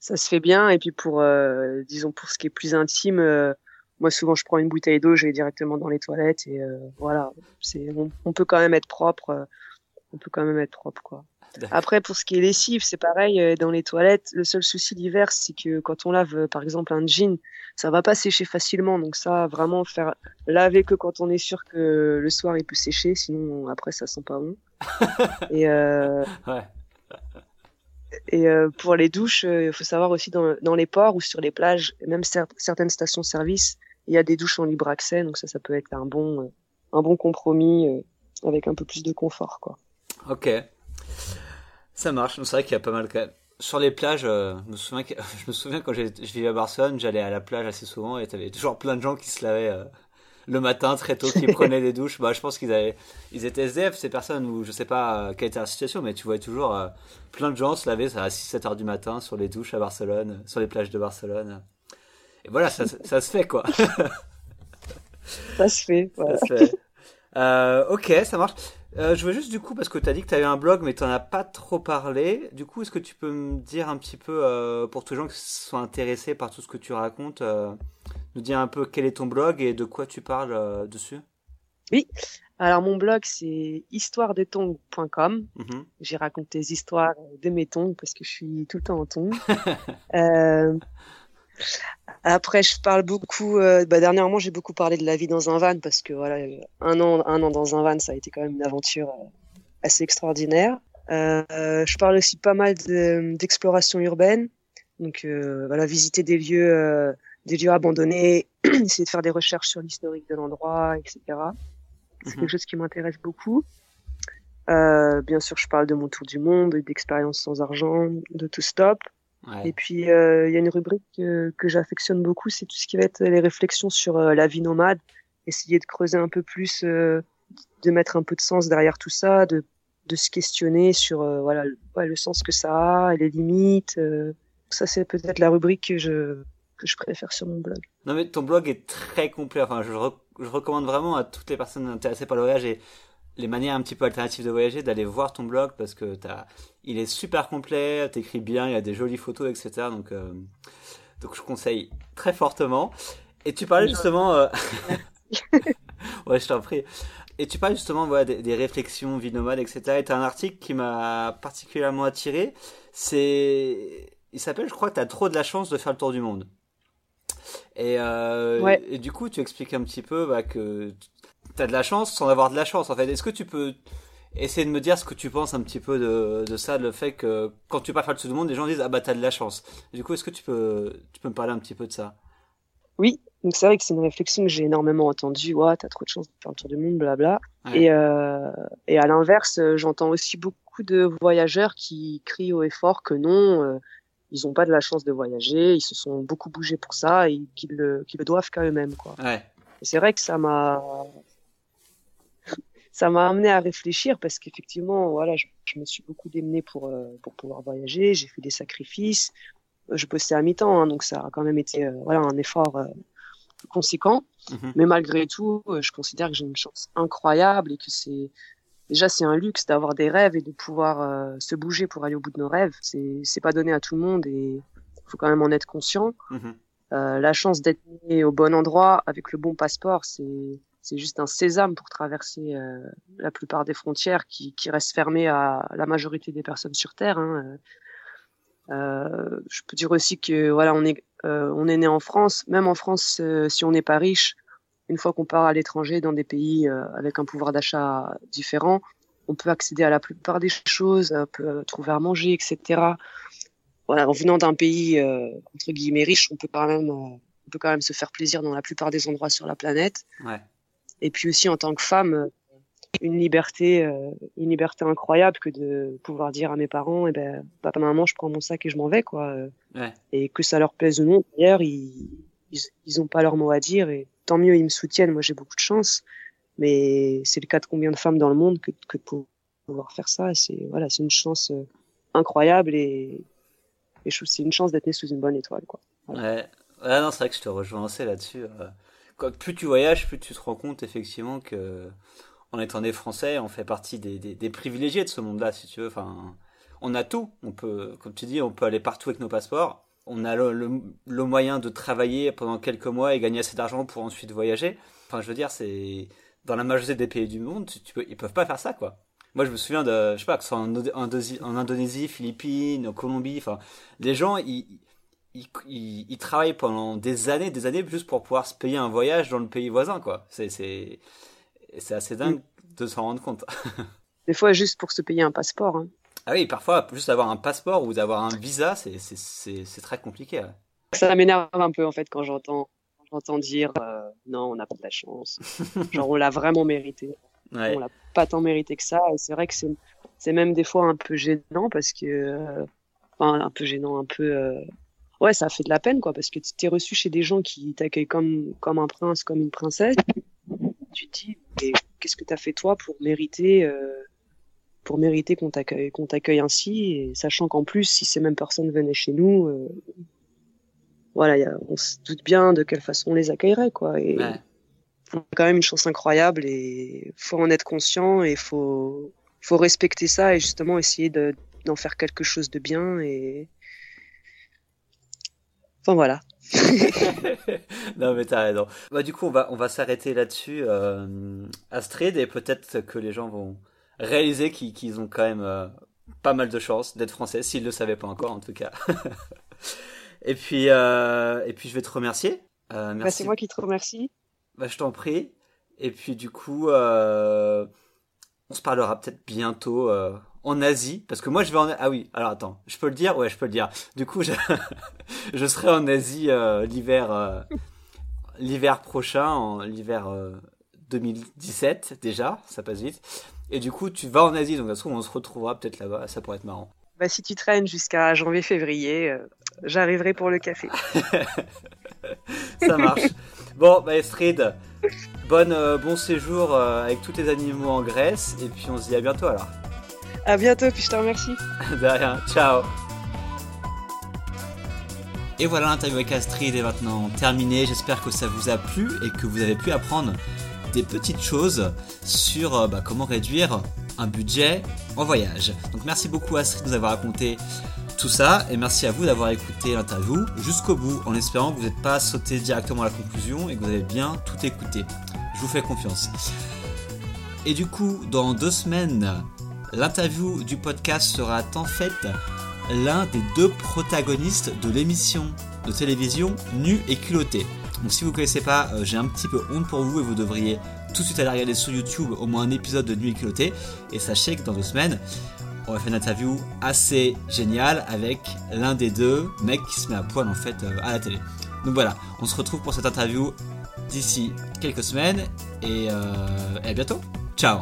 [SPEAKER 2] Ça se fait bien. Et puis pour, euh, disons, pour ce qui est plus intime. Euh, moi souvent je prends une bouteille d'eau, je vais directement dans les toilettes et euh, voilà, c'est on, peut quand même être propre, euh, on peut quand même être propre quoi. Après pour ce qui est lessive, c'est pareil euh, dans les toilettes. Le seul souci l'hiver, c'est que quand on lave par exemple un jean, ça va pas sécher facilement. Donc ça vraiment faire laver que quand on est sûr que le soir il peut sécher, sinon après ça sent pas bon. et euh, ouais. Et pour les douches, il faut savoir aussi dans, les ports ou sur les plages, même certaines stations-service, il y a des douches en libre accès, donc ça, ça peut être un bon, euh, un bon compromis euh, avec un peu plus de confort, quoi.
[SPEAKER 1] Ok, ça marche. C'est vrai qu'il y a pas mal Sur les plages, euh, je, me souviens quand je vivais à Barcelone, j'allais à la plage assez souvent et tu avais toujours plein de gens qui se lavaient le matin très tôt, qui prenaient des douches. Bah, je pense qu'ils avaient, ils étaient SDF ces personnes ou je sais pas quelle était la situation, mais tu voyais toujours plein de gens se laver à 6-7 heures du matin sur les douches à Barcelone, sur les plages de Barcelone voilà, ça, ça, se fait quoi.
[SPEAKER 2] ça se fait.
[SPEAKER 1] Ça se fait. Euh, ok, ça marche. Euh, je veux juste du coup, parce que tu as dit que tu avais un blog, mais tu n'en as pas trop parlé. Du coup, est-ce que tu peux me dire un petit peu, euh, pour tous les gens qui sont intéressés par tout ce que tu racontes, euh, nous dire un peu quel est ton blog et de quoi tu parles euh, dessus
[SPEAKER 2] Oui. Alors mon blog c'est histoiredetong.com. Mm J'ai raconté des histoires de mes tongs parce que je suis tout le temps en tongs. euh, après, je parle beaucoup. Euh, bah, dernièrement, j'ai beaucoup parlé de la vie dans un van parce que voilà, un an, un an dans un van, ça a été quand même une aventure euh, assez extraordinaire. Euh, je parle aussi pas mal d'exploration urbaine, donc voilà, visiter des lieux, des lieux abandonnés, essayer de faire des recherches sur l'historique de l'endroit, etc. C'est mhm. quelque chose qui m'intéresse beaucoup. bien sûr, je parle de mon tour du monde, d'expériences sans argent, de tout stop. Et puis, euh, il y a une rubrique que, que j'affectionne beaucoup, c'est tout ce qui va être les réflexions sur euh, la vie nomade. Essayer de creuser un peu plus, euh, de mettre un peu de sens derrière tout ça, de, de se questionner sur voilà le, le, sens que ça a et les limites. ça, c'est peut-être la rubrique que je, que je préfère sur mon blog.
[SPEAKER 1] Non, mais ton blog est très complet. Enfin, je, je recommande vraiment à toutes les personnes intéressées par le voyage et les manières un petit peu alternatives de voyager, d'aller voir ton blog parce que as, il est super complet, t'écris bien, il y a des jolies photos, etc. Donc, euh, donc je conseille très fortement. Et tu parlais justement, euh... ouais, je t'en prie. Et tu parles justement voilà, des, réflexions vie nomade, etc. Et t'as un article qui m'a particulièrement attiré. C'est, il s'appelle, je crois, t'as trop de la chance de faire le tour du monde. Et, euh, et, du coup, tu expliques un petit peu bah, que t'as de la chance sans avoir de la chance en fait. Est-ce que tu peux essayer de me dire ce que tu penses un petit peu de, de ça, le fait que quand tu pars faire le tout le monde, les gens disent ah bah t'as de la chance. Du coup, est-ce que tu peux tu peux me parler un petit peu de ça?
[SPEAKER 2] Oui. Donc c'est vrai que c'est une réflexion que j'ai énormément entendue. Ouais, t'as trop de chance de faire le tour du monde, blabla. Et, euh, et à l'inverse, j'entends aussi beaucoup de voyageurs qui crient haut et fort que non, euh, ils n'ont pas de la chance de voyager, ils se sont beaucoup bougés pour ça et qu'ils le, doivent qu'à eux-mêmes. Quoi.
[SPEAKER 1] Ouais.
[SPEAKER 2] Et c'est vrai que ça m'a ça m'a amené à réfléchir parce qu'effectivement, voilà, je, je, me suis beaucoup démené pour euh, pour pouvoir voyager. J'ai fait des sacrifices. Je bossais à mi-temps, hein, donc ça a quand même été euh, voilà un effort euh, conséquent.
[SPEAKER 1] Mhm.
[SPEAKER 2] Mais malgré tout, je considère que j'ai une chance incroyable et que c'est déjà c'est un luxe d'avoir des rêves et de pouvoir euh, se bouger pour aller au bout de nos rêves. C'est c'est pas donné à tout le monde et faut quand même en être conscient.
[SPEAKER 1] Mhm.
[SPEAKER 2] Euh, la chance d'être né au bon endroit avec le bon passeport, c'est c'est juste un sésame pour traverser euh, la plupart des frontières qui, qui restent fermées à la majorité des personnes sur Terre. Hein. Je peux dire aussi que voilà, on est on est né en France. Même en France, si on n'est pas riche, une fois qu'on part à l'étranger dans des pays euh, avec un pouvoir d'achat différent, on peut accéder à la plupart des choses, on peut trouver à manger, etc. Voilà, en venant d'un pays euh, entre guillemets riche, on peut quand même on peut quand même se faire plaisir dans la plupart des endroits sur la planète.
[SPEAKER 1] Ouais.
[SPEAKER 2] Et puis aussi en tant que femme, euh, une liberté, euh, une liberté incroyable que de pouvoir dire à mes parents, eh ben, papa, maman, je prends mon sac et je m'en vais, quoi.
[SPEAKER 1] Ouais.
[SPEAKER 2] Et que ça leur plaise ou non, d'ailleurs, ils, ils, ils ont pas leur mot à dire et tant mieux, ils me soutiennent. Moi, j'ai beaucoup de chance, mais c'est le cas de combien de femmes dans le monde que, que de pouvoir faire ça. C'est voilà, c'est une chance euh, incroyable et, et c'est une chance d'être né sous une bonne étoile, quoi.
[SPEAKER 1] Ouais. Non, c'est vrai que je te rejoins assez là-dessus. Euh, plus tu voyages, plus tu te rends compte effectivement que, en étant des Français, on fait partie des, des, des privilégiés de ce monde-là, si tu veux. Enfin, on a tout. On peut, comme tu dis, on peut aller partout avec nos passeports. On a le, le, le moyen de travailler pendant quelques mois et gagner assez d'argent pour ensuite voyager. Enfin, je veux dire, c'est dans la majorité des pays du monde, tu, tu peux, ils peuvent pas faire ça, quoi. Moi, je me souviens de, je sais pas, que ce soit en, Indonésie, en Indonésie, Philippines, en Colombie, enfin, les gens, ils, ils, ils, ils, travaillent pendant des années, des années, juste pour pouvoir se payer un voyage dans le pays voisin, quoi. C'est, c'est, c'est assez dingue de s'en rendre compte.
[SPEAKER 2] Des fois, juste pour se payer un passeport. Hein.
[SPEAKER 1] Ah oui, parfois, juste avoir un passeport ou d'avoir un visa, c'est, très compliqué. Ouais.
[SPEAKER 2] Ça m'énerve un peu, en fait, quand j'entends, j'entends dire euh, non, on n'a pas de la chance. Genre, on l'a vraiment mérité.
[SPEAKER 1] Ouais.
[SPEAKER 2] On l'a pas tant mérité que ça. Et c'est vrai que c'est, c'est même des fois un peu gênant parce que, euh, enfin, un peu gênant, un peu. Euh, ouais, ça fait de la peine, quoi, parce que tu t'es reçu chez des gens qui t'accueillent comme, comme un prince, comme une princesse. Tu te dis, mais qu'est-ce que t'as fait toi pour mériter, euh, pour mériter qu'on t'accueille, qu'on t'accueille ainsi, et sachant qu'en plus, si ces mêmes personnes venaient chez nous, euh, voilà, y a, on se doute bien de quelle façon on les accueillerait, quoi. Et
[SPEAKER 1] ouais.
[SPEAKER 2] on a quand même une chance incroyable, et faut en être conscient, et faut, faut respecter ça, et justement essayer de, d'en faire quelque chose de bien, et Enfin voilà.
[SPEAKER 1] non mais t'as raison. Bah du coup on va on va s'arrêter là-dessus, euh, Astrid, et peut-être que les gens vont réaliser qu'ils ont quand même euh, pas mal de chance d'être français, s'ils le savaient pas encore en tout cas. et puis euh, et puis je vais te remercier. Euh, merci.
[SPEAKER 2] Bah, c'est moi qui te remercie.
[SPEAKER 1] Bah je t'en prie. Et puis du coup on se parlera peut-être bientôt en Asie, parce que moi je vais en ah oui alors attends je peux le dire? Ouais je peux le dire du coup je, je serai en Asie euh, l'hiver euh, l'hiver prochain en l'hiver euh, 2017 déjà ça passe vite et du coup tu vas en Asie donc ça se trouve on se retrouvera peut-être là-bas ça pourrait être marrant
[SPEAKER 2] bah si tu traînes jusqu'à janvier février euh, j'arriverai pour le café
[SPEAKER 1] ça marche bon bah Estrid bonne bon séjour euh, avec tous tes animaux en Grèce et puis on se dit à bientôt alors
[SPEAKER 2] à bientôt, puis je te remercie.
[SPEAKER 1] De rien, ciao. Et voilà, l'interview avec Astrid est maintenant terminée. J'espère que ça vous a plu et que vous avez pu apprendre des petites choses sur bah, comment réduire un budget en voyage. Donc merci beaucoup Astrid de nous avoir raconté tout ça et merci à vous d'avoir écouté l'interview jusqu'au bout en espérant que vous n'êtes pas sauté directement à la conclusion et que vous avez bien tout écouté. Je vous fais confiance. Et du coup, dans deux semaines, L'interview du podcast sera en fait l'un des deux protagonistes de l'émission de télévision Nu et culotté. Donc si vous ne connaissez pas, euh, j'ai un petit peu honte pour vous et vous devriez tout de suite aller regarder sur YouTube au moins un épisode de Nu et culotté. Et sachez que dans deux semaines, on va faire une interview assez géniale avec l'un des deux mecs qui se met à poil en fait euh, à la télé. Donc voilà, on se retrouve pour cette interview d'ici quelques semaines et, euh, et à bientôt. Ciao